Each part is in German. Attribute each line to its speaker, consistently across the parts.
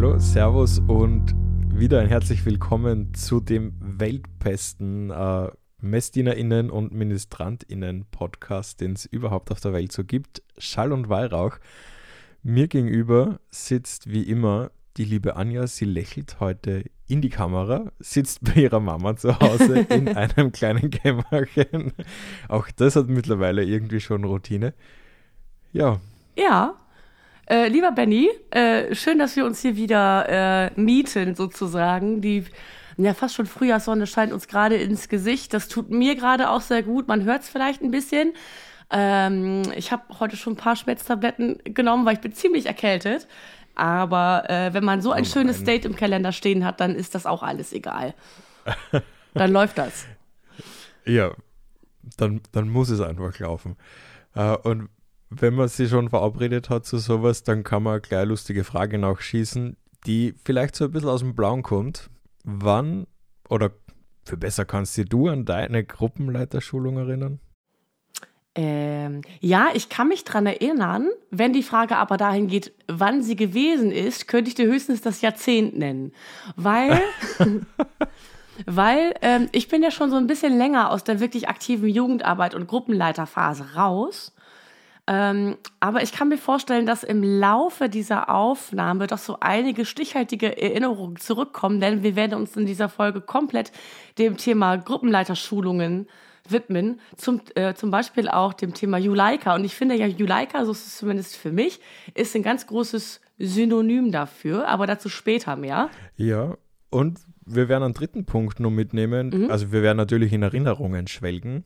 Speaker 1: Hallo, Servus und wieder ein herzlich willkommen zu dem weltbesten äh, MessdienerInnen und MinistrantInnen Podcast, den es überhaupt auf der Welt so gibt. Schall und Weihrauch. Mir gegenüber sitzt wie immer die liebe Anja. Sie lächelt heute in die Kamera, sitzt bei ihrer Mama zu Hause in einem kleinen Kämmerchen. Auch das hat mittlerweile irgendwie schon Routine. Ja.
Speaker 2: Ja, äh, lieber Benny, äh, schön, dass wir uns hier wieder äh, mieten, sozusagen. Die ja, fast schon Frühjahrssonne scheint uns gerade ins Gesicht. Das tut mir gerade auch sehr gut. Man hört es vielleicht ein bisschen. Ähm, ich habe heute schon ein paar Schmerztabletten genommen, weil ich bin ziemlich erkältet. Aber äh, wenn man so ein oh schönes Date im Kalender stehen hat, dann ist das auch alles egal. dann läuft das.
Speaker 1: Ja, dann, dann muss es einfach laufen. Uh, und wenn man sich schon verabredet hat zu sowas, dann kann man eine gleich lustige Frage nachschießen, die vielleicht so ein bisschen aus dem Blauen kommt. Wann oder für besser kannst du an deine Gruppenleiterschulung erinnern?
Speaker 2: Ähm, ja, ich kann mich daran erinnern. Wenn die Frage aber dahin geht, wann sie gewesen ist, könnte ich dir höchstens das Jahrzehnt nennen. Weil, weil ähm, ich bin ja schon so ein bisschen länger aus der wirklich aktiven Jugendarbeit und Gruppenleiterphase raus. Ähm, aber ich kann mir vorstellen, dass im Laufe dieser Aufnahme doch so einige stichhaltige Erinnerungen zurückkommen, denn wir werden uns in dieser Folge komplett dem Thema Gruppenleiterschulungen widmen, zum, äh, zum Beispiel auch dem Thema Juleika. Und ich finde ja, Juleika, so ist es zumindest für mich, ist ein ganz großes Synonym dafür, aber dazu später mehr.
Speaker 1: Ja, und wir werden einen dritten Punkt nur mitnehmen. Mhm. Also wir werden natürlich in Erinnerungen schwelgen.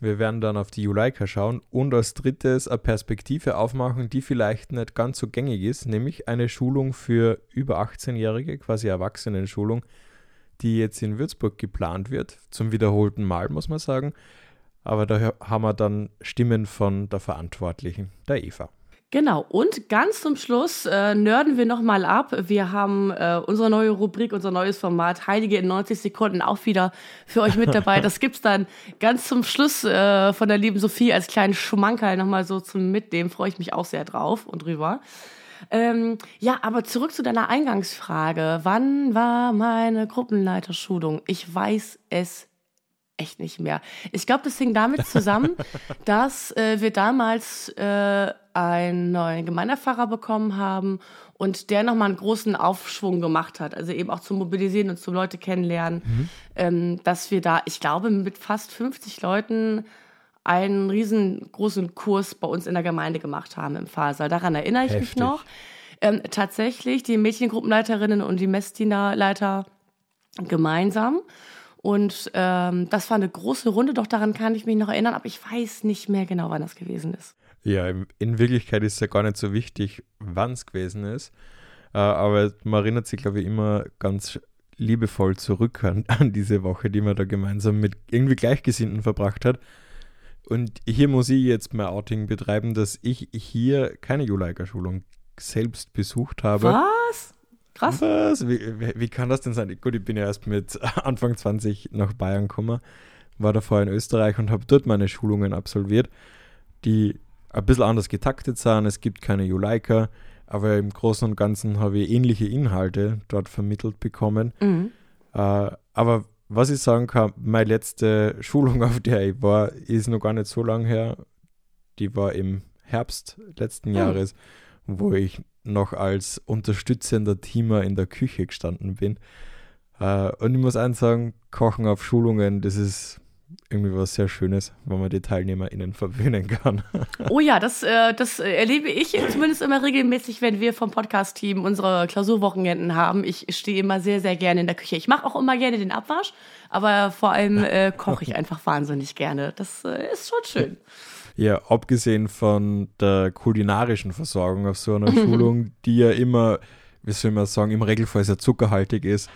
Speaker 1: Wir werden dann auf die Juleika schauen und als drittes eine Perspektive aufmachen, die vielleicht nicht ganz so gängig ist, nämlich eine Schulung für über 18-Jährige, quasi Erwachsenenschulung, die jetzt in Würzburg geplant wird, zum wiederholten Mal, muss man sagen. Aber da haben wir dann Stimmen von der Verantwortlichen, der Eva.
Speaker 2: Genau, und ganz zum Schluss äh, nörden wir nochmal ab. Wir haben äh, unsere neue Rubrik, unser neues Format Heilige in 90 Sekunden auch wieder für euch mit dabei. Das gibt's dann ganz zum Schluss äh, von der lieben Sophie als kleinen Schmankerl nochmal so zum Mitnehmen. Freue ich mich auch sehr drauf und drüber. Ähm, ja, aber zurück zu deiner Eingangsfrage. Wann war meine Gruppenleiterschulung? Ich weiß es echt nicht mehr. Ich glaube, das hing damit zusammen, dass äh, wir damals äh, einen neuen Gemeinderpfarrer bekommen haben und der nochmal einen großen Aufschwung gemacht hat. Also eben auch zum Mobilisieren und zum Leute kennenlernen, mhm. ähm, dass wir da, ich glaube, mit fast 50 Leuten einen riesengroßen Kurs bei uns in der Gemeinde gemacht haben im Pfarrsaal. Daran erinnere ich Heftig. mich noch. Ähm, tatsächlich die Mädchengruppenleiterinnen und die Messdienerleiter gemeinsam. Und ähm, das war eine große Runde, doch daran kann ich mich noch erinnern, aber ich weiß nicht mehr genau, wann das gewesen ist.
Speaker 1: Ja, in Wirklichkeit ist es ja gar nicht so wichtig, wann es gewesen ist. Äh, aber man erinnert sich, glaube ich, immer ganz liebevoll zurück an, an, diese Woche, die man da gemeinsam mit irgendwie Gleichgesinnten verbracht hat. Und hier muss ich jetzt mein Outing betreiben, dass ich hier keine Juleika-Schulung selbst besucht habe.
Speaker 2: Was? Krass.
Speaker 1: Was? Wie, wie, kann das denn sein? Gut, ich bin ja erst mit Anfang 20 nach Bayern gekommen, war davor in Österreich und habe dort meine Schulungen absolviert, die ein bisschen anders getaktet sind. Es gibt keine Juleika, aber im Großen und Ganzen habe ich ähnliche Inhalte dort vermittelt bekommen. Mhm. Äh, aber was ich sagen kann, meine letzte Schulung, auf der ich war, ist noch gar nicht so lange her. Die war im Herbst letzten mhm. Jahres, wo ich noch als unterstützender Teamer in der Küche gestanden bin. Uh, und ich muss eins sagen, Kochen auf Schulungen, das ist irgendwie was sehr Schönes, wenn man die TeilnehmerInnen verwöhnen kann.
Speaker 2: oh ja, das, äh, das erlebe ich zumindest immer regelmäßig, wenn wir vom Podcast-Team unsere Klausurwochenenden haben. Ich stehe immer sehr, sehr gerne in der Küche. Ich mache auch immer gerne den Abwasch, aber vor allem äh, koche ich einfach wahnsinnig gerne. Das äh, ist schon schön.
Speaker 1: Ja, abgesehen von der kulinarischen Versorgung auf so einer Schulung, die ja immer, wie soll man sagen, im Regelfall sehr zuckerhaltig ist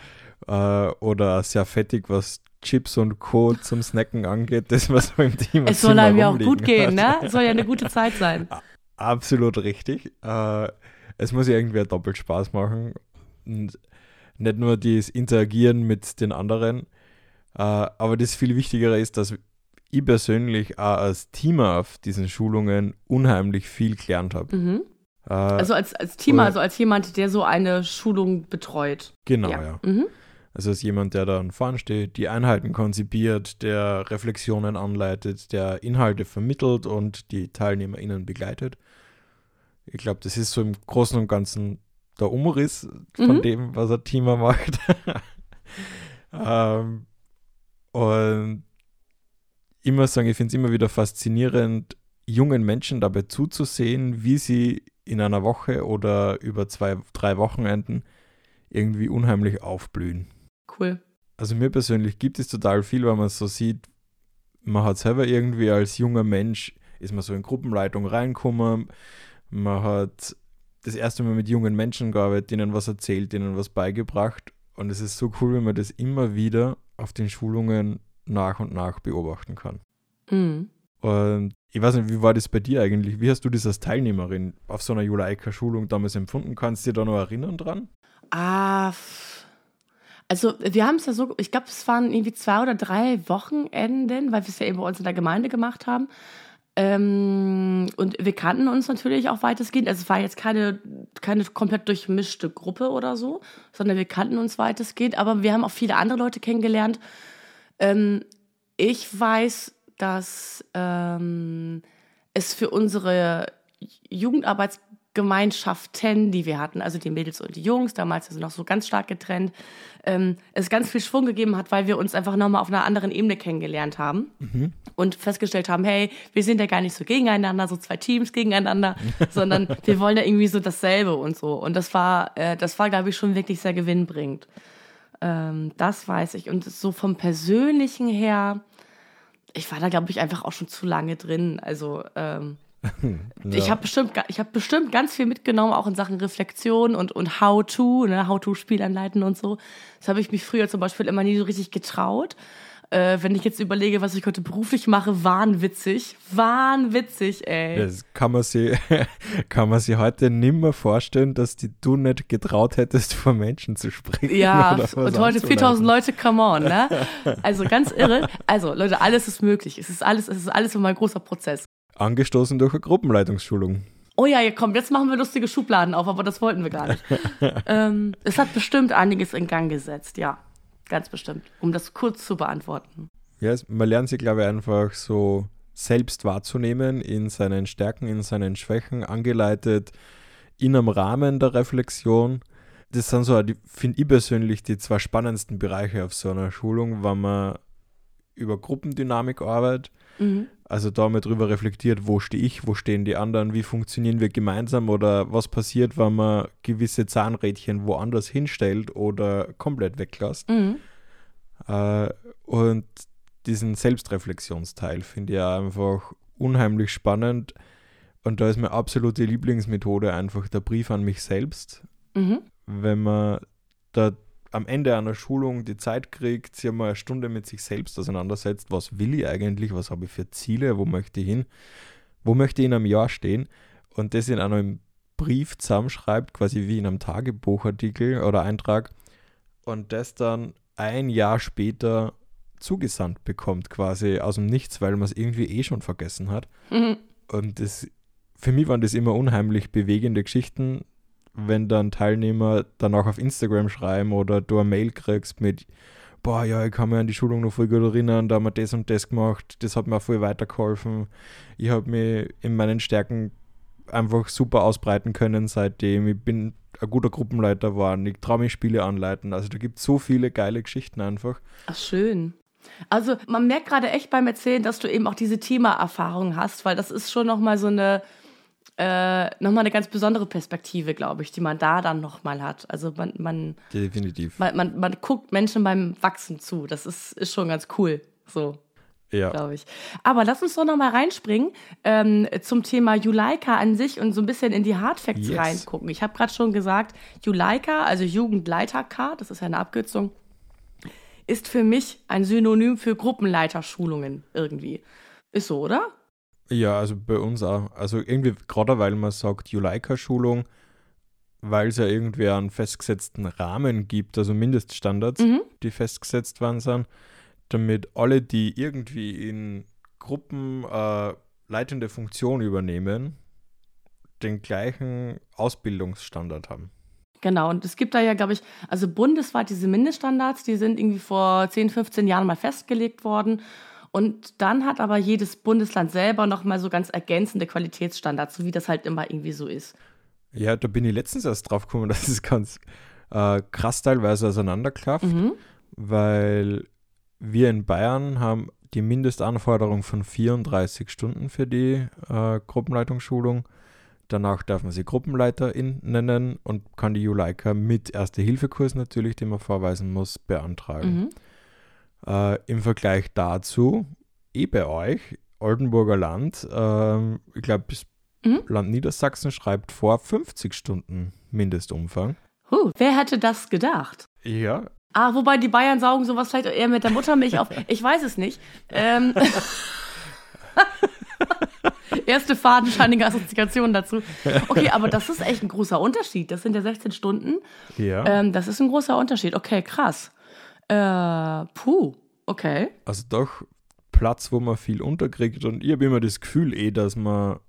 Speaker 1: äh, oder sehr fettig, was Chips und Co. zum Snacken angeht, das was so im Team
Speaker 2: Es soll einem ja auch gut gehen, ne? Es soll ja eine gute Zeit sein.
Speaker 1: Absolut richtig. Äh, es muss ja irgendwie doppelt Spaß machen. Und nicht nur das Interagieren mit den anderen, äh, aber das viel Wichtigere ist, dass ich persönlich auch als Teamer auf diesen Schulungen unheimlich viel gelernt habe. Mhm. Äh,
Speaker 2: also als, als Team,
Speaker 1: oder-
Speaker 2: also als jemand, der so eine Schulung betreut.
Speaker 1: genau, ja.
Speaker 2: Mhm.
Speaker 1: Also als jemand, der dann vorne steht, die Einheiten konzipiert, der Reflexionen anleitet, der Inhalte vermittelt und die TeilnehmerInnen begleitet. Ich glaube, das ist so im Großen und Ganzen der Umriss von
Speaker 2: Mhm.
Speaker 1: dem, was ein Teamer macht. ähm, und muss sagen, ich finde es immer wieder faszinierend, jungen Menschen dabei zuzusehen, wie sie in einer Woche oder über zwei, drei Wochenenden irgendwie unheimlich aufblühen.
Speaker 2: Cool.
Speaker 1: Also mir persönlich gibt es total viel, weil man so sieht, man hat selber irgendwie als junger Mensch, ist man so in Gruppenleitung reingekommen, man hat das erste Mal mit jungen Menschen gearbeitet, denen was erzählt, denen was beigebracht und es ist so cool, wenn man das immer wieder auf den Schulungen nach und nach beobachten kann.
Speaker 2: Mhm.
Speaker 1: Und ich weiß nicht, wie war das bei dir eigentlich? Wie hast du das als Teilnehmerin auf so einer Juleika-Schulung damals empfunden? Kannst du dich da noch erinnern dran?
Speaker 2: Ah, also wir haben es ja so, ich glaube, es waren irgendwie zwei oder drei Wochenenden, weil wir es ja eben bei uns in der Gemeinde gemacht haben. Ähm, und wir kannten uns natürlich auch weitestgehend. Also es war jetzt keine, keine komplett durchmischte Gruppe oder so, sondern wir kannten uns weitestgehend. Aber wir haben auch viele andere Leute kennengelernt. Ähm, ich weiß, dass ähm, es für unsere Jugendarbeitsgemeinschaften, die wir hatten, also die Mädels und die Jungs, damals also noch so ganz stark getrennt, ähm, es ganz viel Schwung gegeben hat, weil wir uns einfach nochmal auf einer anderen Ebene kennengelernt haben und festgestellt haben, hey, wir sind ja gar nicht so gegeneinander, so zwei Teams gegeneinander, sondern wir wollen ja irgendwie so dasselbe und so. Und das war, äh, das war, glaube ich, schon wirklich sehr gewinnbringend. Ähm, das weiß ich. Und so vom Persönlichen her, ich war da, glaube ich, einfach auch schon zu lange drin. Also ähm, ich habe bestimmt, ich habe bestimmt ganz viel mitgenommen, auch in Sachen Reflexion und, und How-to, ne, How-to-Spiel anleiten und so. Das habe ich mich früher zum Beispiel immer nie so richtig getraut. Äh, wenn ich jetzt überlege, was ich heute beruflich mache, wahnwitzig. Wahnwitzig, ey.
Speaker 1: Das kann man sich, kann man sich heute nimmer vorstellen, dass die, du nicht getraut hättest, vor Menschen zu sprechen.
Speaker 2: Ja, und heute
Speaker 1: anzuleiten.
Speaker 2: 4000 Leute, come on, ne? Also ganz irre. Also Leute, alles ist möglich. Es ist alles, es ist alles immer ein großer Prozess.
Speaker 1: Angestoßen durch eine Gruppenleitungsschulung.
Speaker 2: Oh ja, kommt, jetzt machen wir lustige Schubladen auf, aber das wollten wir gar nicht. ähm, es hat bestimmt einiges in Gang gesetzt, ja. Ganz bestimmt. Um das kurz zu beantworten.
Speaker 1: Ja, es- man lernt sich, glaube ich, einfach so selbst wahrzunehmen in seinen Stärken, in seinen Schwächen, angeleitet in einem Rahmen der Reflexion. Das sind so, finde ich persönlich, die zwei spannendsten Bereiche auf so einer Schulung, wenn man über Gruppendynamik arbeitet,
Speaker 2: Mhm.
Speaker 1: also da mal drüber reflektiert, wo stehe ich, wo stehen die anderen, wie funktionieren wir gemeinsam oder was passiert, wenn man gewisse Zahnrädchen woanders hinstellt oder komplett weglässt.
Speaker 2: Mhm.
Speaker 1: Äh, und diesen Selbstreflexionsteil finde ich einfach unheimlich spannend. Und da ist meine absolute Lieblingsmethode einfach der Brief an mich selbst.
Speaker 2: Mhm.
Speaker 1: Wenn man da am Ende einer Schulung die Zeit kriegt, sich mal eine Stunde mit sich selbst auseinandersetzt, was will ich eigentlich, was habe ich für Ziele, wo möchte ich hin, wo möchte ich in einem Jahr stehen und das in einem Brief zusammenschreibt, quasi wie in einem Tagebuchartikel oder Eintrag und das dann ein Jahr später zugesandt bekommt, quasi aus dem Nichts, weil man es irgendwie eh schon vergessen hat.
Speaker 2: Mhm.
Speaker 1: Und das, für mich waren das immer unheimlich bewegende Geschichten, wenn dann Teilnehmer dann auch auf Instagram schreiben oder du eine Mail kriegst mit, boah, ja, ich kann mich an die Schulung noch voll gut erinnern, da haben wir das und das gemacht, das hat mir auch voll weitergeholfen. Ich habe mich in meinen Stärken einfach super ausbreiten können seitdem. Ich bin ein guter Gruppenleiter geworden, ich traue mich Spiele anleiten. Also da gibt es so viele geile Geschichten einfach.
Speaker 2: Ach, schön. Also man merkt gerade echt beim Erzählen, dass du eben auch diese Thema-Erfahrung hast, weil das ist schon nochmal so eine, äh, nochmal eine ganz besondere Perspektive, glaube ich, die man da dann nochmal hat. Also man, man,
Speaker 1: Definitiv.
Speaker 2: man, man, man guckt Menschen beim Wachsen zu. Das ist, ist schon ganz cool. So.
Speaker 1: Ja.
Speaker 2: glaube ich. Aber lass uns doch noch mal reinspringen ähm, zum Thema Juleika an sich und so ein bisschen in die Hardfacts
Speaker 1: Yes.
Speaker 2: reingucken. Ich habe gerade schon gesagt, Juleika, also Jugendleiter-K, das ist ja eine Abkürzung, ist für mich ein Synonym für Gruppenleiterschulungen irgendwie. Ist so, oder?
Speaker 1: Ja, also bei uns auch. Also irgendwie, gerade weil man sagt Juleika-Schulung, weil es ja irgendwie einen festgesetzten Rahmen gibt, also Mindeststandards,
Speaker 2: Mhm.
Speaker 1: die festgesetzt worden sind, damit alle, die irgendwie in Gruppen äh, leitende Funktion übernehmen, den gleichen Ausbildungsstandard haben.
Speaker 2: Genau, und es gibt da ja, glaube ich, also bundesweit diese Mindeststandards, die sind irgendwie vor 10, 15 Jahren mal festgelegt worden. Und dann hat aber jedes Bundesland selber nochmal so ganz ergänzende Qualitätsstandards, so wie das halt immer irgendwie so ist.
Speaker 1: Ja, da bin ich letztens erst drauf gekommen, dass es ganz äh, krass teilweise auseinanderklafft, mhm. weil wir in Bayern haben die Mindestanforderung von 34 Stunden für die äh, Gruppenleitungsschulung. Danach darf man sie Gruppenleiterin nennen und kann die Juleika mit Erste-Hilfe-Kurs natürlich, den man vorweisen muss, beantragen. Mhm. Äh, Im Vergleich dazu, eh bei euch, Oldenburger Land, äh, ich glaube, mhm. Land Niedersachsen schreibt vor 50 Stunden Mindestumfang.
Speaker 2: Huh, wer hätte das gedacht?
Speaker 1: Ja,
Speaker 2: Ah, wobei die Bayern saugen sowas vielleicht eher mit der Muttermilch auf. Ich weiß es nicht. Ähm, Erste fadenscheinige Assoziation dazu. Okay, aber das ist echt ein großer Unterschied. Das sind ja 16 Stunden.
Speaker 1: Ja.
Speaker 2: Ähm, das ist ein großer Unterschied. Okay, krass. Äh, puh, okay.
Speaker 1: Also doch Platz, wo man viel unterkriegt. Und ich habe immer das Gefühl eh, dass wir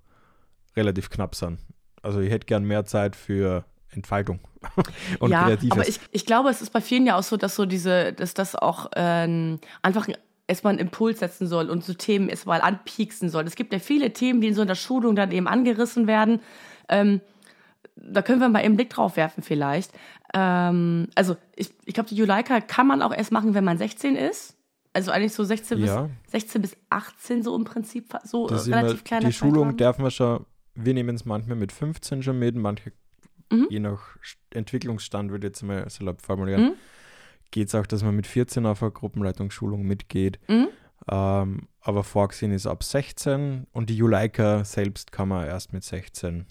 Speaker 1: relativ knapp sind. Also ich hätte gern mehr Zeit für Entfaltung
Speaker 2: und ja, Kreatives. Aber ich, ich glaube, es ist bei vielen ja auch so, dass so diese, dass das auch ähm, einfach erstmal einen Impuls setzen soll und so Themen erstmal anpieksen soll. Es gibt ja viele Themen, die in so einer Schulung dann eben angerissen werden. Ähm, da können wir mal eben einen Blick drauf werfen vielleicht. Ähm, also ich, ich glaube, die Juleika kann man auch erst machen, wenn man 16 ist. Also eigentlich so 16, ja. bis, 16 bis 18 so im Prinzip, so
Speaker 1: das relativ kleiner Die Schulung Zeitraum. dürfen wir schon, wir nehmen es manchmal mit 15 schon mit, manche mhm. je nach Entwicklungsstand, würde ich jetzt mal salopp formulieren, mhm. geht es auch, dass man mit 14 auf eine Gruppenleitungsschulung mitgeht. Mhm. Ähm, aber vorgesehen ist ab 16 und die Juleika selbst kann man erst mit 16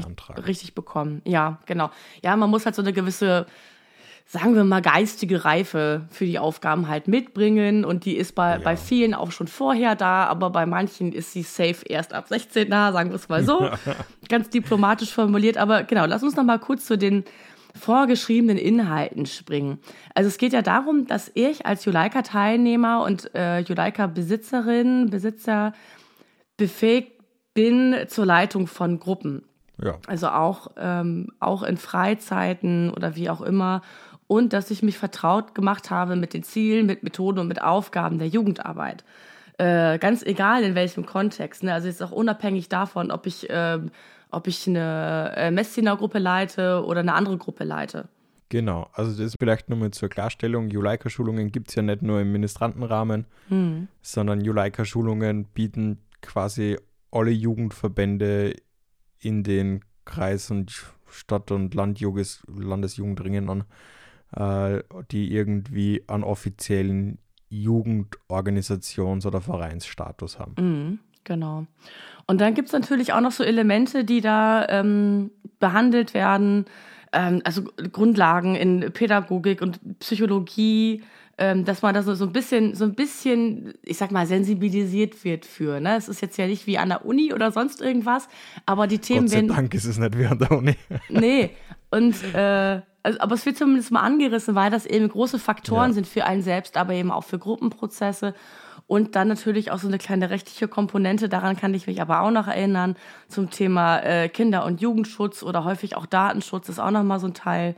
Speaker 1: beantragen.
Speaker 2: Richtig bekommen, ja, genau. Ja, man muss halt so eine gewisse sagen wir mal, geistige Reife für die Aufgaben halt mitbringen. Und die ist bei, ja. bei vielen auch schon vorher da, aber bei manchen ist sie safe erst ab 16 da, sagen wir es mal so. Ganz diplomatisch formuliert. Aber genau, lass uns noch mal kurz zu den vorgeschriebenen Inhalten springen. Also es geht ja darum, dass ich als Juleika-Teilnehmer und äh, Juleika-Besitzerin, Besitzer befähigt bin zur Leitung von Gruppen.
Speaker 1: Ja.
Speaker 2: Also auch, ähm, auch in Freizeiten oder wie auch immer und dass ich mich vertraut gemacht habe mit den Zielen, mit Methoden und mit Aufgaben der Jugendarbeit. Äh, ganz egal in welchem Kontext. Ne? Also jetzt auch unabhängig davon, ob ich, äh, ob ich eine äh, Messdiener-Gruppe leite oder eine andere Gruppe leite.
Speaker 1: Genau, also das ist vielleicht nochmal zur Klarstellung. Juleika-Schulungen gibt es ja nicht nur im Ministrantenrahmen, hm. sondern Juleika-Schulungen bieten quasi alle Jugendverbände in den Kreis- und Stadt- und Landesjugendringen an äh, die irgendwie einen offiziellen Jugendorganisations- oder Vereinsstatus haben.
Speaker 2: Mhm, genau. Und dann gibt es natürlich auch noch so Elemente, die da ähm, behandelt werden, also Grundlagen in Pädagogik und Psychologie, ähm, dass man da so, so ein bisschen, so ein bisschen, ich sag mal, sensibilisiert wird für. Ne? Es ist jetzt ja nicht wie an der Uni oder sonst irgendwas, aber die Themen
Speaker 1: Gott sei
Speaker 2: werden.
Speaker 1: Dank ist es nicht wie an der Uni.
Speaker 2: nee. Und äh, also, aber es wird zumindest mal angerissen, weil das eben große Faktoren ja. sind für einen selbst, aber eben auch für Gruppenprozesse. Und dann natürlich auch so eine kleine rechtliche Komponente, daran kann ich mich aber auch noch erinnern, zum Thema äh, Kinder- und Jugendschutz oder häufig auch Datenschutz ist auch nochmal so ein Teil.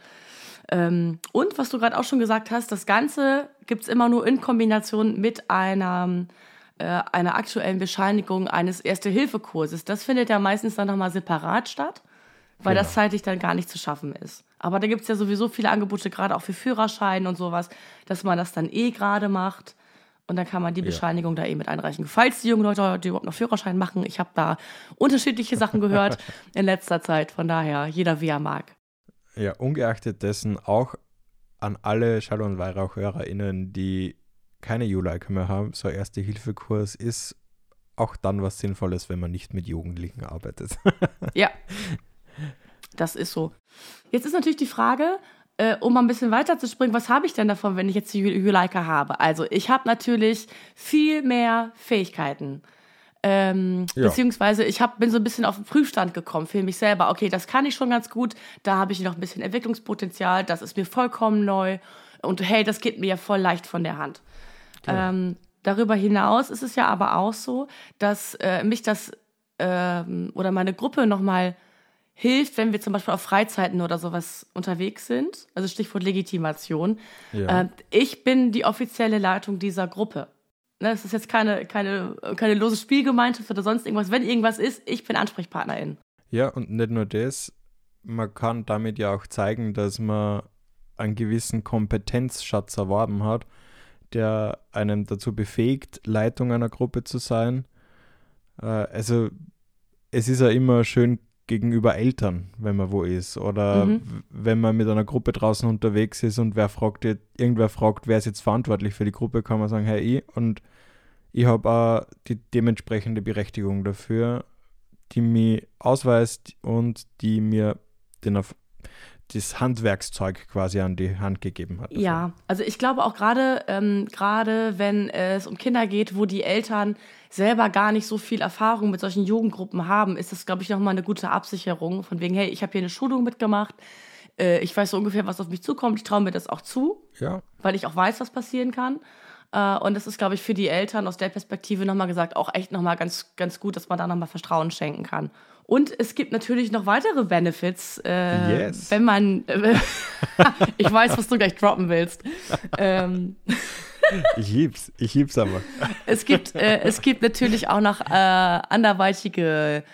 Speaker 2: Ähm, und was du gerade auch schon gesagt hast, das Ganze gibt's immer nur in Kombination mit einer, äh, einer aktuellen Bescheinigung eines Erste-Hilfe-Kurses. Das findet ja meistens dann nochmal separat statt, weil genau. das zeitlich dann gar nicht zu schaffen ist. Aber da gibt es ja sowieso viele Angebote, gerade auch für Führerschein und sowas, dass man das dann eh gerade macht. Und dann kann man die Bescheinigung ja. da eh mit einreichen. Falls die jungen Leute die überhaupt noch Führerschein machen, ich habe da unterschiedliche Sachen gehört in letzter Zeit. Von daher, jeder wie er mag.
Speaker 1: Ja, ungeachtet dessen auch an alle Schall- und WeihrauchhörerInnen, die keine Juleike mehr haben, so Erste-Hilfe-Kurs ist auch dann was Sinnvolles, wenn man nicht mit Jugendlichen arbeitet.
Speaker 2: ja, das ist so. Jetzt ist natürlich die Frage, äh, um mal ein bisschen weiter zu springen, was habe ich denn davon, wenn ich jetzt die Juleika habe? Also ich habe natürlich viel mehr Fähigkeiten. Ähm, ja. Beziehungsweise ich hab, bin so ein bisschen auf den Prüfstand gekommen für mich selber. Okay, das kann ich schon ganz gut, da habe ich noch ein bisschen Entwicklungspotenzial, das ist mir vollkommen neu und hey, das geht mir ja voll leicht von der Hand. Ja. Ähm, darüber hinaus ist es ja aber auch so, dass äh, mich das ähm, oder meine Gruppe nochmal hilft, wenn wir zum Beispiel auf Freizeiten oder sowas unterwegs sind. Also Stichwort Legitimation.
Speaker 1: Ja.
Speaker 2: Äh, ich bin die offizielle Leitung dieser Gruppe. Ne, es ist jetzt keine, keine, keine lose Spielgemeinschaft oder sonst irgendwas. Wenn irgendwas ist, ich bin Ansprechpartnerin.
Speaker 1: Ja, und nicht nur das, man kann damit ja auch zeigen, dass man einen gewissen Kompetenzschatz erworben hat, der einem dazu befähigt, Leitung einer Gruppe zu sein. Äh, also es ist ja immer schön gegenüber Eltern, wenn man wo ist. Oder
Speaker 2: Mhm.
Speaker 1: wenn man mit einer Gruppe draußen unterwegs ist und wer fragt, jetzt- irgendwer fragt, wer ist jetzt verantwortlich für die Gruppe, kann man sagen, hey, ich. Und ich habe auch die dementsprechende Berechtigung dafür, die mich ausweist und die mir den, das Handwerkszeug quasi an die Hand gegeben hat. dafür.
Speaker 2: Ja, also ich glaube auch gerade, ähm, gerade wenn es um Kinder geht, wo die Eltern selber gar nicht so viel Erfahrung mit solchen Jugendgruppen haben, ist das, glaube ich, nochmal eine gute Absicherung. Von wegen, hey, ich habe hier eine Schulung mitgemacht, äh, ich weiß so ungefähr, was auf mich zukommt, ich traue mir das auch zu,
Speaker 1: Ja,
Speaker 2: weil ich auch weiß, was passieren kann. Äh, und das ist, glaube ich, für die Eltern aus der Perspektive nochmal gesagt, auch echt nochmal ganz, ganz gut, dass man da nochmal Vertrauen schenken kann. Und es gibt natürlich noch weitere Benefits, äh,
Speaker 1: Yes.
Speaker 2: wenn man, ich weiß, was du gleich droppen willst. ähm,
Speaker 1: ich lieb's. Ich lieb's aber.
Speaker 2: es gibt, äh, es gibt natürlich auch noch äh, anderweitige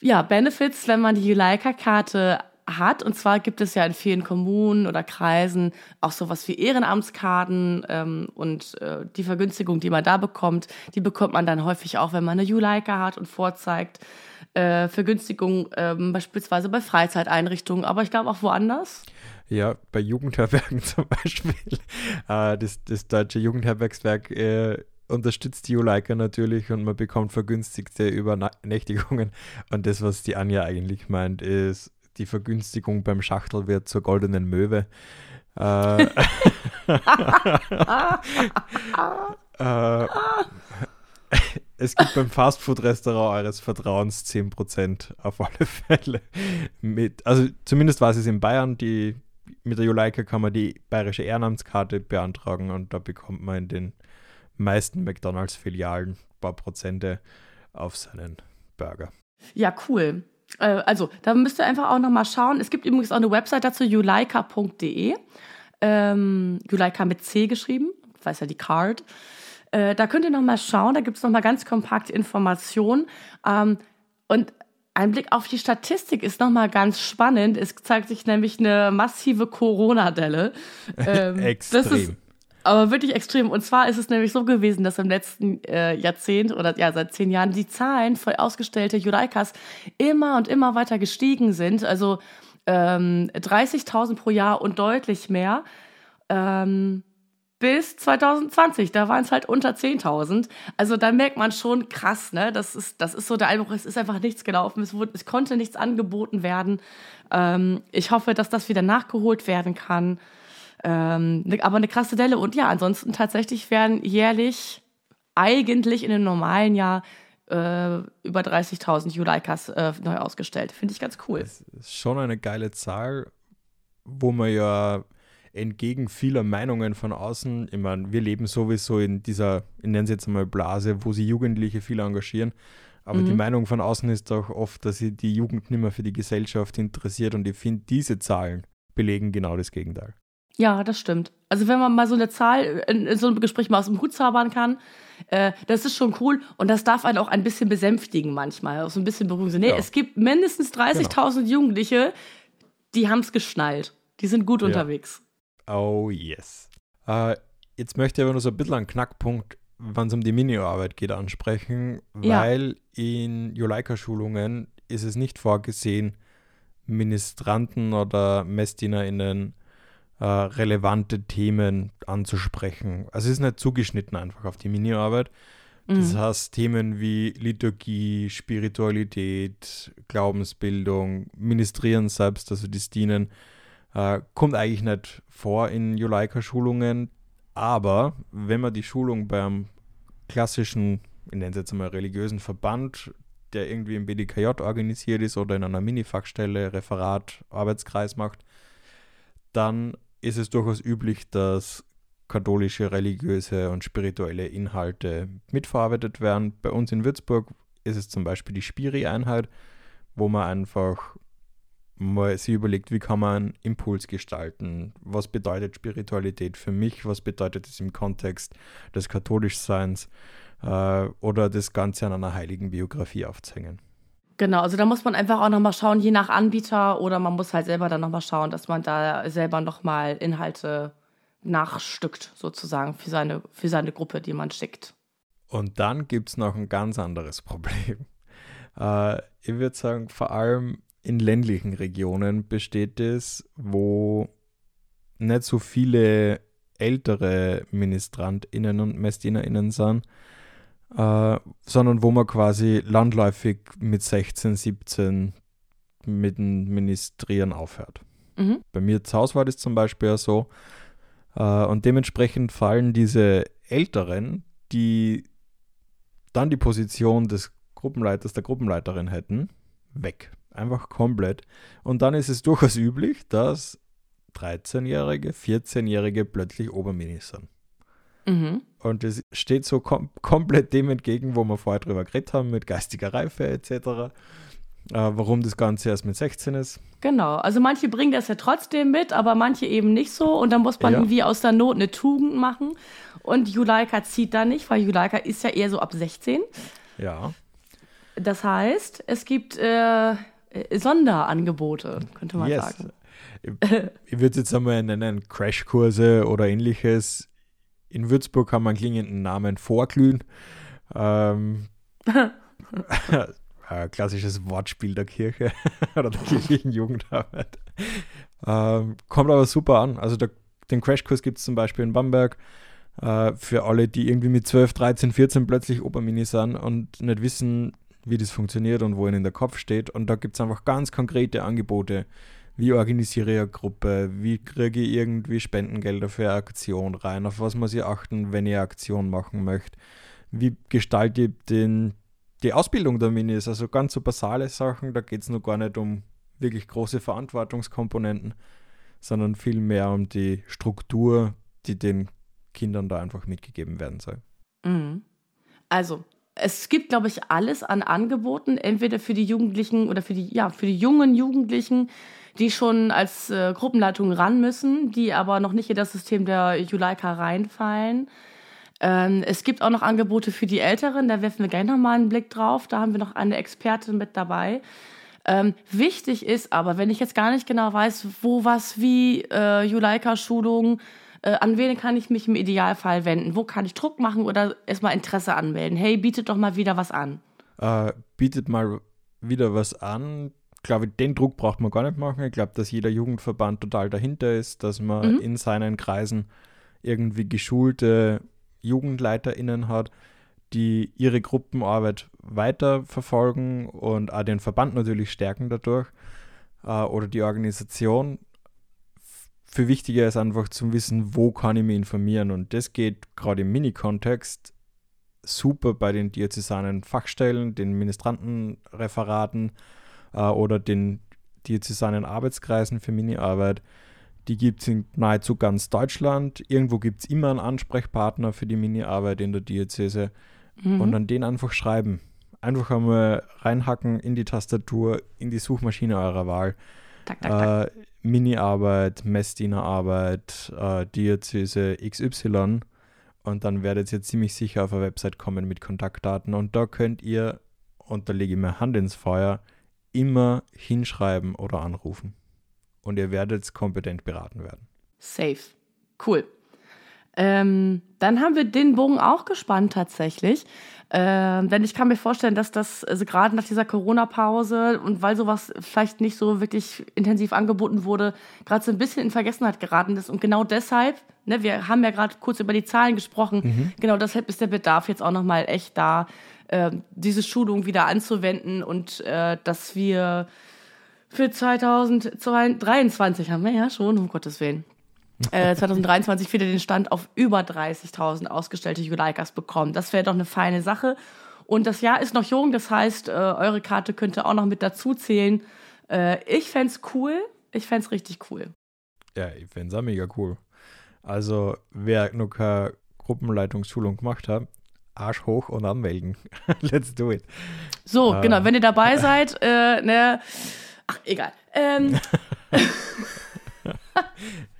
Speaker 2: ja, Benefits, wenn man die Juleika-Karte hat. Und zwar gibt es ja in vielen Kommunen oder Kreisen auch sowas wie Ehrenamtskarten ähm, und äh, die Vergünstigung, die man da bekommt, die bekommt man dann häufig auch, wenn man eine Juleika hat und vorzeigt. Äh, Vergünstigung ähm, beispielsweise bei Freizeiteinrichtungen, aber ich glaube auch woanders.
Speaker 1: Ja, bei Jugendherbergen zum Beispiel. Äh, das, das Deutsche Jugendherbergswerk äh, unterstützt die Juleika natürlich und man bekommt vergünstigte Übernächtigungen. Und das, was die Anja eigentlich meint, ist die Vergünstigung beim Schachtelwirt zur Goldenen Möwe. Äh, äh, es gibt beim Fastfood-Restaurant eures Vertrauens 10% auf alle Fälle. Mit, also zumindest war es in Bayern, die mit der Juleika kann man die bayerische Ehrenamtskarte beantragen und da bekommt man in den meisten McDonalds-Filialen ein paar Prozente auf seinen Burger.
Speaker 2: Ja, cool. Äh, also, da müsst ihr einfach auch nochmal schauen. Es gibt übrigens auch eine Website dazu, juleika.de. Ähm, Juleika mit C geschrieben, weiß ja die Card. Äh, da könnt ihr nochmal schauen, da gibt es nochmal ganz kompakt Informationen. Ähm, und ein Blick auf die Statistik ist nochmal ganz spannend. Es zeigt sich nämlich eine massive Corona-Delle. Ähm,
Speaker 1: Extrem.
Speaker 2: Das ist, aber wirklich extrem. Und zwar ist es nämlich so gewesen, dass im letzten äh, Jahrzehnt oder ja seit zehn Jahren die Zahlen für ausgestellte Juraikas immer und immer weiter gestiegen sind. Also ähm, 30.000 pro Jahr und deutlich mehr. Ähm, bis 2020, da waren es halt unter 10.000. Also da merkt man schon krass, ne? Das ist, das ist so der Einbruch, es ist einfach nichts gelaufen, es, wurde, es konnte nichts angeboten werden. Ähm, ich hoffe, dass das wieder nachgeholt werden kann. Ähm, ne- aber eine krasse Delle. Und ja, ansonsten tatsächlich werden jährlich, eigentlich in einem normalen Jahr, äh, über 30.000 Julaikas äh, neu ausgestellt. Finde ich ganz cool.
Speaker 1: Das ist schon eine geile Zahl, wo man ja entgegen vieler Meinungen von außen, ich meine, wir leben sowieso in dieser, ich nenne es jetzt mal Blase, wo sie Jugendliche viel engagieren. Aber die
Speaker 2: Mhm.
Speaker 1: Meinung von außen ist doch oft, dass sie die Jugend nicht mehr für die Gesellschaft interessiert und ich finde, diese Zahlen belegen genau das Gegenteil.
Speaker 2: Ja, das stimmt. Also wenn man mal so eine Zahl in, in so einem Gespräch mal aus dem Hut zaubern kann, äh, das ist schon cool und das darf einen auch ein bisschen besänftigen manchmal, auch so ein bisschen beruhigen. Nee,
Speaker 1: Ja.
Speaker 2: es gibt mindestens 30.000 Jugendliche, die haben es geschnallt. Die sind gut
Speaker 1: Ja.
Speaker 2: unterwegs.
Speaker 1: Oh yes. Äh, jetzt möchte ich aber noch so ein bisschen einen Knackpunkt, wenn es um die Mini-Arbeit geht, ansprechen,
Speaker 2: Ja.
Speaker 1: weil in Juleika-Schulungen ist es nicht vorgesehen, Ministranten oder MessdienerInnen äh, relevante Themen anzusprechen. Also es ist nicht zugeschnitten einfach auf die Mini-Arbeit. Das
Speaker 2: Mhm.
Speaker 1: heißt, Themen wie Liturgie, Spiritualität, Glaubensbildung, Ministrieren selbst, also das Dienen, äh, kommt eigentlich nicht vor in Juleika-Schulungen. Aber wenn man die Schulung beim klassischen, ich nenne es jetzt mal religiösen Verband, der irgendwie im BDKJ organisiert ist oder in einer Mini-Fachstelle, Referat, Arbeitskreis macht, dann ist es durchaus üblich, dass katholische, religiöse und spirituelle Inhalte mitverarbeitet werden. Bei uns in Würzburg ist es zum Beispiel die Spiri-Einheit, wo man einfach mal sich überlegt, wie kann man einen Impuls gestalten? Was bedeutet Spiritualität für mich? Was bedeutet es im Kontext des Katholischseins? Äh, oder das Ganze an einer heiligen Biografie aufzuhängen.
Speaker 2: Genau, also da muss man einfach auch nochmal schauen, je nach Anbieter, oder man muss halt selber dann nochmal schauen, dass man da selber nochmal Inhalte nachstückt, sozusagen, für seine, für seine Gruppe, die man schickt.
Speaker 1: Und dann gibt es noch ein ganz anderes Problem. Äh, ich würde sagen, vor allem in ländlichen Regionen besteht es, wo nicht so viele ältere MinistrantInnen und MessdienerInnen sind, äh, sondern wo man quasi landläufig mit 16, 17 mit dem Ministrieren aufhört. Mhm. Bei mir zu Hause war das zum Beispiel ja so. Äh, und dementsprechend fallen diese Älteren, die dann die Position des Gruppenleiters, der Gruppenleiterin hätten, weg. Einfach komplett. Und dann ist es durchaus üblich, dass 13-Jährige, 14-Jährige plötzlich Oberminister sind. Mhm. Und es steht so kom komplett dem entgegen, wo wir vorher drüber geredet haben, mit geistiger Reife etc. Äh, warum das Ganze erst mit 16 ist.
Speaker 2: Genau, also manche bringen das ja trotzdem mit, aber manche eben nicht so. Und dann muss man ja. wie aus der Not eine Tugend machen. Und Juleika zieht da nicht, weil Juleika ist ja eher so ab 16.
Speaker 1: Ja.
Speaker 2: Das heißt, es gibt äh, Sonderangebote, könnte man yes. sagen.
Speaker 1: Ich, würde jetzt einmal nennen Crashkurse oder ähnliches in Würzburg haben wir einen klingenden Namen Vorglühen. Ähm, äh, klassisches Wortspiel der Kirche oder der kirchlichen Jugendarbeit. Ähm, kommt aber super an. Also der, den Crashkurs gibt es zum Beispiel in Bamberg äh, für alle, die irgendwie mit 12, 13, 14 plötzlich Obermini sind und nicht wissen, wie das funktioniert und wo ihnen der Kopf steht. Und da gibt es einfach ganz konkrete Angebote, wie organisiere ich eine Gruppe, wie kriege ich irgendwie Spendengelder für eine Aktion rein, auf was muss ich achten, wenn ich eine Aktion machen möchte, wie gestalte ich den, die Ausbildung der Minis, also ganz so basale Sachen, da geht es noch gar nicht um wirklich große Verantwortungskomponenten, sondern vielmehr um die Struktur, die den Kindern da einfach mitgegeben werden soll.
Speaker 2: Mhm. Also, es gibt, glaube ich, alles an Angeboten, entweder für die Jugendlichen oder für die, ja, für die jungen Jugendlichen, die schon als äh, Gruppenleitung ran müssen, die aber noch nicht in das System der Juleika reinfallen. Ähm, es gibt auch noch Angebote für die Älteren, da werfen wir gerne noch mal einen Blick drauf. Da haben wir noch eine Expertin mit dabei. Ähm, wichtig ist aber, wenn ich jetzt gar nicht genau weiß, wo was wie äh, Juleika-Schulung, äh, an wen kann ich mich im Idealfall wenden? Wo kann ich Druck machen oder erstmal Interesse anmelden? Hey, bietet doch mal wieder was an.
Speaker 1: Äh, bietet mal wieder was an glaube, den Druck braucht man gar nicht machen. Ich glaube, dass jeder Jugendverband total dahinter ist, dass man mhm. in seinen Kreisen irgendwie geschulte JugendleiterInnen hat, die ihre Gruppenarbeit weiterverfolgen und auch den Verband natürlich stärken dadurch äh, oder die Organisation. Für wichtiger ist einfach zu wissen, wo kann ich mich informieren und das geht gerade im Mini-Kontext super bei den diözesanen Fachstellen, den Ministrantenreferaten, äh, oder den diözesanen Arbeitskreisen für Mini-Arbeit. Die gibt es in nahezu ganz Deutschland. Irgendwo gibt es immer einen Ansprechpartner für die Mini-Arbeit in der Diözese mhm. und an den einfach schreiben. Einfach einmal reinhacken in die Tastatur, in die Suchmaschine eurer Wahl. Tak, tak, tak. Äh, Mini-Arbeit, Messdienerarbeit, äh, Diözese XY und dann werdet ihr ziemlich sicher auf eine Website kommen mit Kontaktdaten und da könnt ihr, und da lege ich mir Hand ins Feuer, immer hinschreiben oder anrufen. Und ihr werdet kompetent beraten werden.
Speaker 2: Safe. Cool. Ähm, dann haben wir den Bogen auch gespannt tatsächlich. Ähm, denn ich kann mir vorstellen, dass das also gerade nach dieser Corona-Pause und weil sowas vielleicht nicht so wirklich intensiv angeboten wurde, gerade so ein bisschen in Vergessenheit geraten ist. Und genau deshalb, ne, wir haben ja gerade kurz über die Zahlen gesprochen, mhm. genau deshalb ist der Bedarf jetzt auch nochmal echt da, äh, diese Schulung wieder anzuwenden und äh, dass wir für 2023 haben wir ja schon, um Gottes Willen. Äh, 2023 wieder den Stand auf über 30.000 ausgestellte Julaikas bekommen. Das wäre doch eine feine Sache. Und das Jahr ist noch jung, das heißt, äh, eure Karte könnte auch noch mit dazu zählen. Äh, ich fände es cool. Ich fände es richtig cool.
Speaker 1: Ja, ich fände es auch mega cool. Also, wer noch keine Gruppenleitungsschulung gemacht hat, Arsch hoch und anmelden. Let's do it.
Speaker 2: So, uh. genau, wenn ihr dabei seid, äh, ne, ach, egal. Ähm,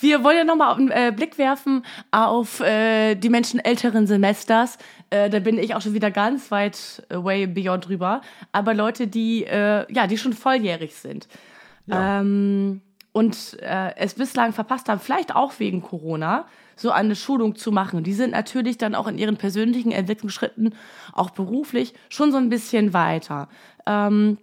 Speaker 2: wir wollen ja nochmal einen äh, Blick werfen auf äh, die Menschen älteren Semesters. Äh, da bin ich auch schon wieder ganz weit äh, way beyond drüber. Aber Leute, die, äh, ja, die schon volljährig sind. Ja. Ähm, und äh, es bislang verpasst haben, vielleicht auch wegen Corona, so eine Schulung zu machen. Die sind natürlich dann auch in ihren persönlichen Entwicklungsschritten, auch beruflich, schon so ein bisschen weiter. Ähm,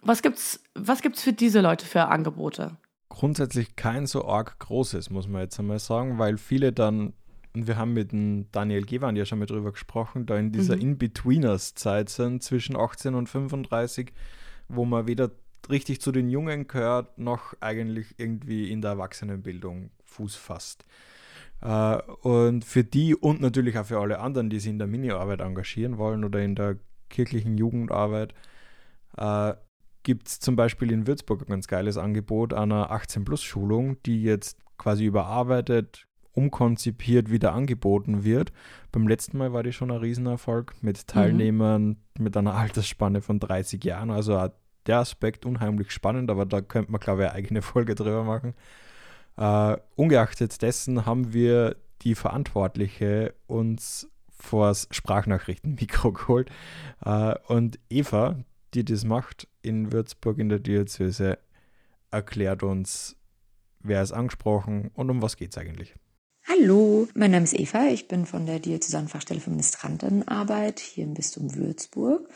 Speaker 2: was gibt's, was gibt's für diese Leute für Angebote?
Speaker 1: Grundsätzlich kein so arg großes, muss man jetzt einmal sagen, weil viele dann, und wir haben mit dem Daniel Gewan ja schon mal drüber gesprochen, da in dieser mhm. In-Betweeners-Zeit sind zwischen 18 und 35, wo man weder richtig zu den Jungen gehört, noch eigentlich irgendwie in der Erwachsenenbildung Fuß fasst. Uh, und für die und natürlich auch für alle anderen, die sich in der Mini-Arbeit engagieren wollen oder in der kirchlichen Jugendarbeit, uh, gibt es zum Beispiel in Würzburg ein ganz geiles Angebot einer 18-Plus-Schulung, die jetzt quasi überarbeitet, umkonzipiert wieder angeboten wird. Beim letzten Mal war die schon ein Riesenerfolg mit mhm. Teilnehmern mhm. mit einer Altersspanne von 30 Jahren. Also der Aspekt unheimlich spannend, aber da könnte man, glaube ich, eine eigene Folge drüber machen. Uh, ungeachtet dessen haben wir die Verantwortliche uns vors Sprachnachrichtenmikro geholt. Uh, und Eva, die das macht in Würzburg in der Diözese, erklärt uns, wer ist angesprochen und um was geht es eigentlich.
Speaker 3: Hallo, mein Name ist Eva, ich bin von der Diözesanfachstelle für Ministrantenarbeit hier im Bistum Würzburg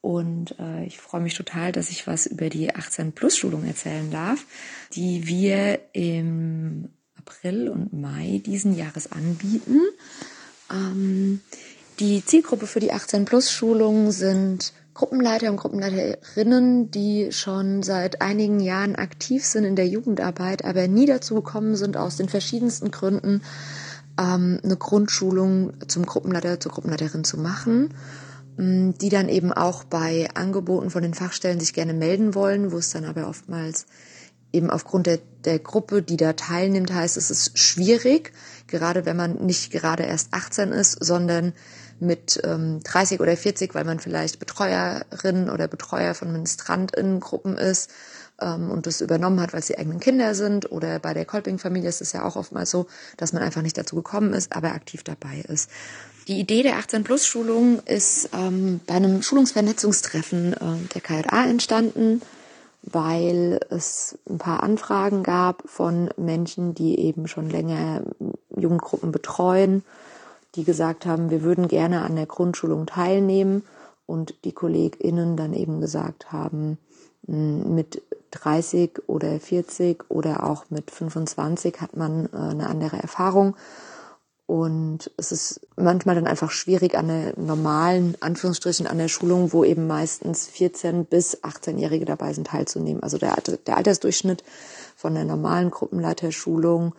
Speaker 3: und äh, ich freue mich total, dass ich was über die 18-Plus-Schulung erzählen darf, die wir im April und Mai diesen Jahres anbieten. Ähm, die Zielgruppe für die 18-Plus-Schulung sind Gruppenleiter und Gruppenleiterinnen, die schon seit einigen Jahren aktiv sind in der Jugendarbeit, aber nie dazu gekommen sind, aus den verschiedensten Gründen ähm, eine Grundschulung zum Gruppenleiter, zur Gruppenleiterin zu machen die dann eben auch bei Angeboten von den Fachstellen sich gerne melden wollen, wo es dann aber oftmals eben aufgrund der, der Gruppe, die da teilnimmt, heißt, es ist schwierig, gerade wenn man nicht gerade erst 18 ist, sondern mit ähm, 30 oder 40, weil man vielleicht Betreuerin oder Betreuer von Ministrantinnengruppen ist ähm, und das übernommen hat, weil es die eigenen Kinder sind. Oder bei der Kolping-Familie ist es ja auch oftmals so, dass man einfach nicht dazu gekommen ist, aber aktiv dabei ist. Die Idee der 18-Plus-Schulung ist ähm, bei einem Schulungsvernetzungstreffen äh, der KJA entstanden, weil es ein paar Anfragen gab von Menschen, die eben schon länger Jugendgruppen betreuen, die gesagt haben, wir würden gerne an der Grundschulung teilnehmen und die KollegInnen dann eben gesagt haben, hm, mit 30 oder 40 oder auch mit 25 hat man äh, eine andere Erfahrung und es ist manchmal dann einfach schwierig an der normalen, Anführungsstrichen, an der Schulung, wo eben meistens 14- bis 18-Jährige dabei sind, teilzunehmen. Also der, der Altersdurchschnitt von der normalen Gruppenleiterschulung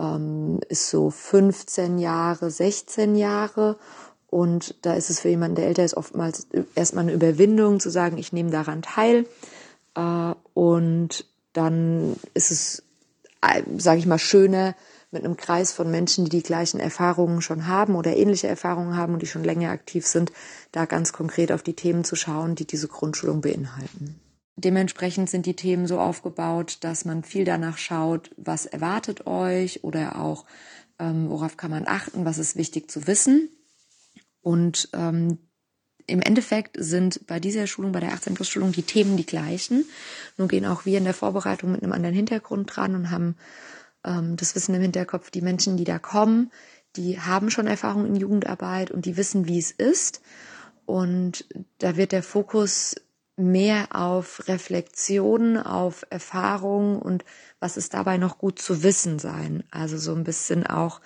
Speaker 3: ähm, ist so 15 Jahre, 16 Jahre. Und da ist es für jemanden, der älter ist, oftmals erstmal eine Überwindung zu sagen, ich nehme daran teil. Äh, und dann ist es, äh, sage ich mal, schöner, mit einem Kreis von Menschen, die die gleichen Erfahrungen schon haben oder ähnliche Erfahrungen haben und die schon länger aktiv sind, da ganz konkret auf die Themen zu schauen, die diese Grundschulung beinhalten. Dementsprechend sind die Themen so aufgebaut, dass man viel danach schaut, was erwartet euch oder auch ähm, worauf kann man achten, was ist wichtig zu wissen. Und ähm, im Endeffekt sind bei dieser Schulung, bei der 18 Plus Schulung, die Themen die gleichen. Nun gehen auch wir in der Vorbereitung mit einem anderen Hintergrund dran und haben ähm, das Wissen im Hinterkopf, die Menschen, die da kommen, die haben schon Erfahrung in Jugendarbeit und die wissen, wie es ist. Und da wird der Fokus mehr auf Reflexion, auf Erfahrung und was ist dabei noch gut zu wissen sein. Also so ein bisschen auch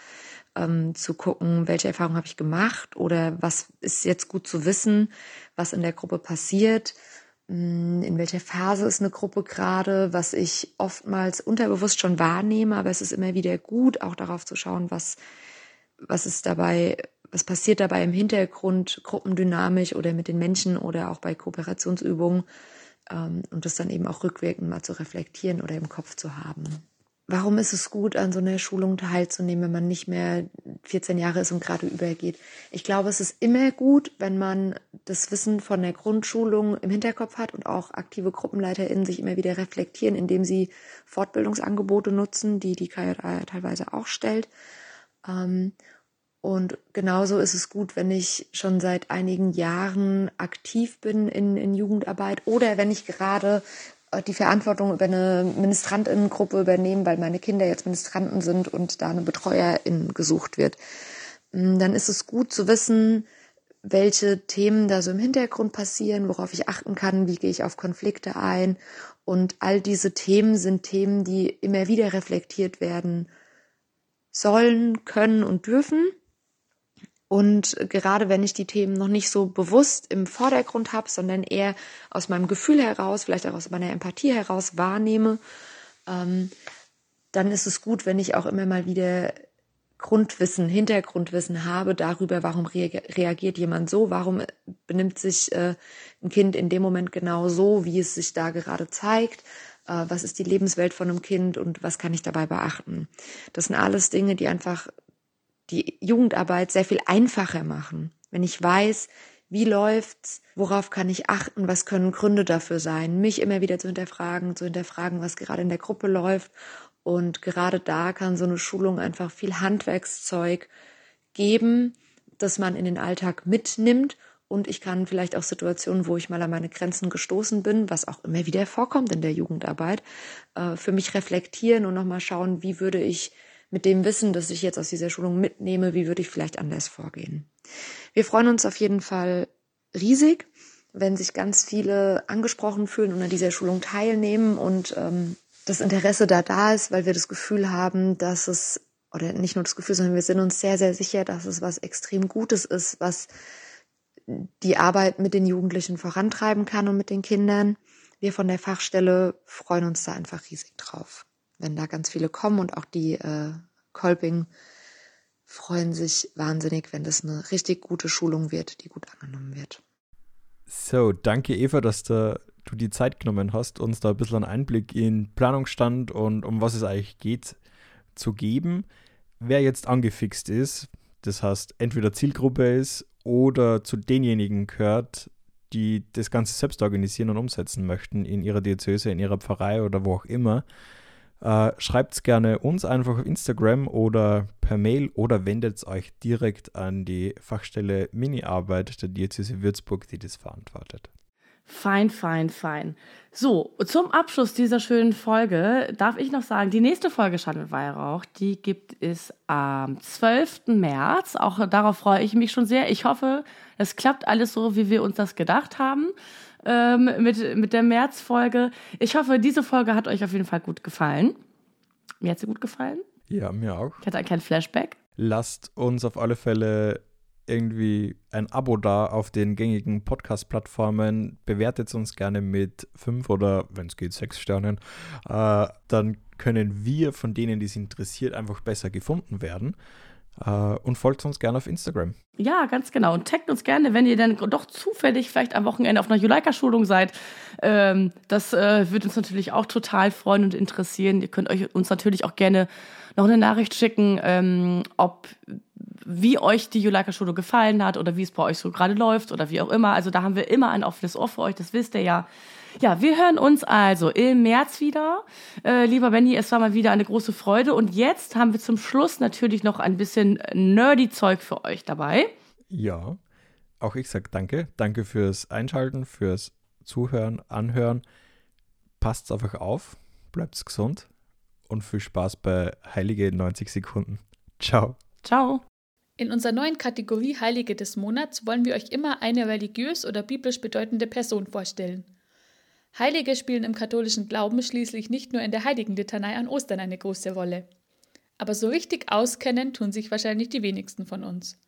Speaker 3: ähm, zu gucken, welche Erfahrung habe ich gemacht oder was ist jetzt gut zu wissen, was in der Gruppe passiert hm, in welcher Phase ist eine Gruppe gerade, was ich oftmals unterbewusst schon wahrnehme, aber es ist immer wieder gut, auch darauf zu schauen, was, was ist dabei, was passiert dabei im Hintergrund, gruppendynamisch oder mit den Menschen oder auch bei Kooperationsübungen ähm, und das dann eben auch rückwirkend mal zu reflektieren oder im Kopf zu haben. Warum ist es gut, an so einer Schulung teilzunehmen, wenn man nicht mehr 14 Jahre ist und gerade übergeht? Ich glaube, es ist immer gut, wenn man das Wissen von der Grundschulung im Hinterkopf hat und auch aktive GruppenleiterInnen sich immer wieder reflektieren, indem sie Fortbildungsangebote nutzen, die die KJA teilweise auch stellt. Ähm, und genauso ist es gut, wenn ich schon seit einigen Jahren aktiv bin in, in Jugendarbeit oder wenn ich gerade äh, die Verantwortung über eine Ministrantinnengruppe übernehme, weil meine Kinder jetzt Ministranten sind und da eine Betreuerin gesucht wird. Mm, dann ist es gut zu wissen, welche Themen da so im Hintergrund passieren, worauf ich achten kann, wie gehe ich auf Konflikte ein. Und all diese Themen sind Themen, die immer wieder reflektiert werden sollen, können und dürfen. Und gerade wenn ich die Themen noch nicht so bewusst im Vordergrund habe, sondern eher aus meinem Gefühl heraus, vielleicht auch aus meiner Empathie heraus wahrnehme, ähm, dann ist es gut, wenn ich auch immer mal wieder Grundwissen, Hintergrundwissen habe darüber, warum reagiert jemand so, warum benimmt sich äh, ein Kind in dem Moment genau so, wie es sich da gerade zeigt, äh, was ist die Lebenswelt von einem Kind und was kann ich dabei beachten. Das sind alles Dinge, die einfach die Jugendarbeit sehr viel einfacher machen. Wenn ich weiß, wie läuft's, worauf kann ich achten, was können Gründe dafür sein, mich immer wieder zu hinterfragen, zu hinterfragen, was gerade in der Gruppe läuft. Und gerade da kann so eine Schulung einfach viel Handwerkszeug geben, das man in den Alltag mitnimmt. Und ich kann vielleicht auch Situationen, wo ich mal an meine Grenzen gestoßen bin, was auch immer wieder vorkommt in der Jugendarbeit, äh, für mich reflektieren und nochmal schauen, wie würde ich mit dem Wissen, das ich jetzt aus dieser Schulung mitnehme, wie würde ich vielleicht anders vorgehen. Wir freuen uns auf jeden Fall riesig, wenn sich ganz viele angesprochen fühlen und an dieser Schulung teilnehmen und ähm, das Interesse da da ist, weil wir das Gefühl haben, dass es, oder nicht nur das Gefühl, sondern wir sind uns sehr, sehr sicher, dass es was extrem Gutes ist, was die Arbeit mit den Jugendlichen vorantreiben kann und mit den Kindern. Wir von der Fachstelle freuen uns da einfach riesig drauf wenn da ganz viele kommen und auch die äh, Kolping freuen sich wahnsinnig, wenn das eine richtig gute Schulung wird, die gut angenommen wird.
Speaker 1: So, danke Eva, dass da du die Zeit genommen hast, uns da ein bisschen einen Einblick in Planungsstand und um was es eigentlich geht, zu geben. Wer jetzt angefixt ist, das heißt entweder Zielgruppe ist oder zu denjenigen gehört, die das Ganze selbst organisieren und umsetzen möchten in ihrer Diözese, in ihrer Pfarrei oder wo auch immer, äh, Schreibt es gerne uns einfach auf Instagram oder per Mail oder wendet euch direkt an die Fachstelle Mini-Arbeit der Diözese Würzburg, die das verantwortet.
Speaker 2: Fein, fein, fein. So, zum Abschluss dieser schönen Folge darf ich noch sagen, die nächste Folge Schand mit Weihrauch, die gibt es am 12. März. Auch darauf freue ich mich schon sehr. Ich hoffe, es klappt alles so, wie wir uns das gedacht haben ähm, mit, mit der März-Folge. Ich hoffe, diese Folge hat euch auf jeden Fall gut gefallen. Mir hat sie gut gefallen.
Speaker 1: Ja, mir auch.
Speaker 2: Ich hatte kein Flashback.
Speaker 1: Lasst uns auf alle Fälle irgendwie ein Abo da auf den gängigen Podcast-Plattformen. Bewertet uns gerne mit fünf oder, wenn es geht, sechs Sternen. Äh, dann können wir von denen, die es interessiert, einfach besser gefunden werden. Uh, und folgt uns gerne auf Instagram.
Speaker 2: Ja, ganz genau. Und taggt uns gerne, wenn ihr dann doch zufällig vielleicht am Wochenende auf einer Juleika-Schulung seid. Ähm, das äh, würde uns natürlich auch total freuen und interessieren. Ihr könnt euch uns natürlich auch gerne noch eine Nachricht schicken, ähm, ob wie euch die Juleika-Schulung gefallen hat oder wie es bei euch so gerade läuft oder wie auch immer. Also da haben wir immer ein offenes Ohr für euch, das wisst ihr ja. Ja, wir hören uns also im März wieder. Äh, lieber Benny, es war mal wieder eine große Freude. Und jetzt haben wir zum Schluss natürlich noch ein bisschen nerdy Zeug für euch dabei.
Speaker 1: Ja, auch ich sage danke. Danke fürs Einschalten, fürs Zuhören, Anhören. Passt einfach auf, bleibt gesund und viel Spaß bei Heilige 90 Sekunden. Ciao.
Speaker 2: Ciao.
Speaker 4: In unserer neuen Kategorie Heilige des Monats wollen wir euch immer eine religiös oder biblisch bedeutende Person vorstellen. Heilige spielen im katholischen Glauben schließlich nicht nur in der Heiligenlitanei an Ostern eine große Rolle. Aber so richtig auskennen tun sich wahrscheinlich die wenigsten von uns.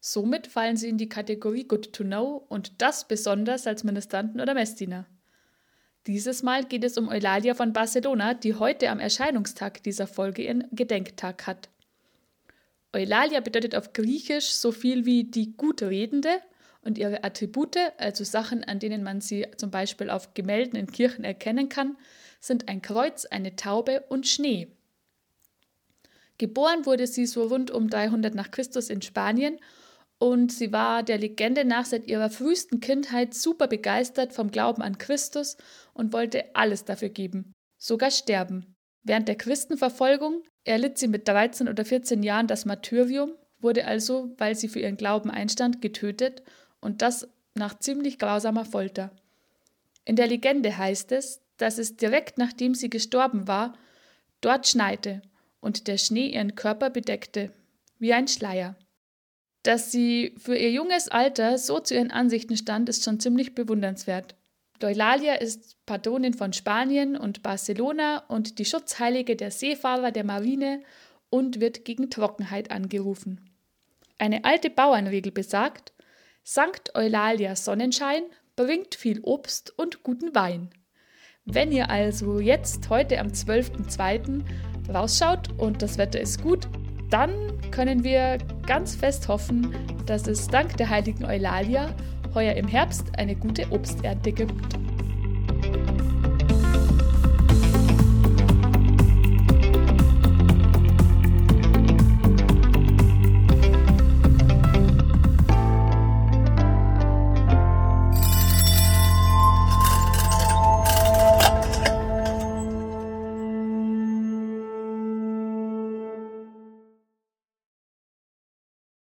Speaker 4: Somit fallen sie in die Kategorie Good to Know und das besonders als Ministranten oder Messdiener. Dieses Mal geht es um Eulalia von Barcelona, die heute am Erscheinungstag dieser Folge ihren Gedenktag hat. Eulalia bedeutet auf Griechisch so viel wie die gute Redende und ihre Attribute, also Sachen, an denen man sie zum Beispiel auf Gemälden in Kirchen erkennen kann, sind ein Kreuz, eine Taube und Schnee. Geboren wurde sie so rund um 300 nach Christus in Spanien und sie war der Legende nach seit ihrer frühesten Kindheit super begeistert vom Glauben an Christus und wollte alles dafür geben, sogar sterben. Während der Christenverfolgung erlitt sie mit 13 oder 14 Jahren das Martyrium, wurde also, weil sie für ihren Glauben einstand, getötet und das nach ziemlich grausamer Folter. In der Legende heißt es, dass es direkt nachdem sie gestorben war, dort schneite und der Schnee ihren Körper bedeckte, wie ein Schleier. Dass sie für ihr junges Alter so zu ihren Ansichten stand, ist schon ziemlich bewundernswert. Eulalia ist Patronin von Spanien und Barcelona und die Schutzheilige der Seefahrer der Marine und wird gegen Trockenheit angerufen. Eine alte Bauernregel besagt, Sankt Eulalia Sonnenschein bringt viel Obst und guten Wein. Wenn ihr also jetzt heute am 12.02. rausschaut und das Wetter ist gut, dann können wir ganz fest hoffen, dass es dank der heiligen Eulalia heuer im Herbst eine gute Obsternte gibt.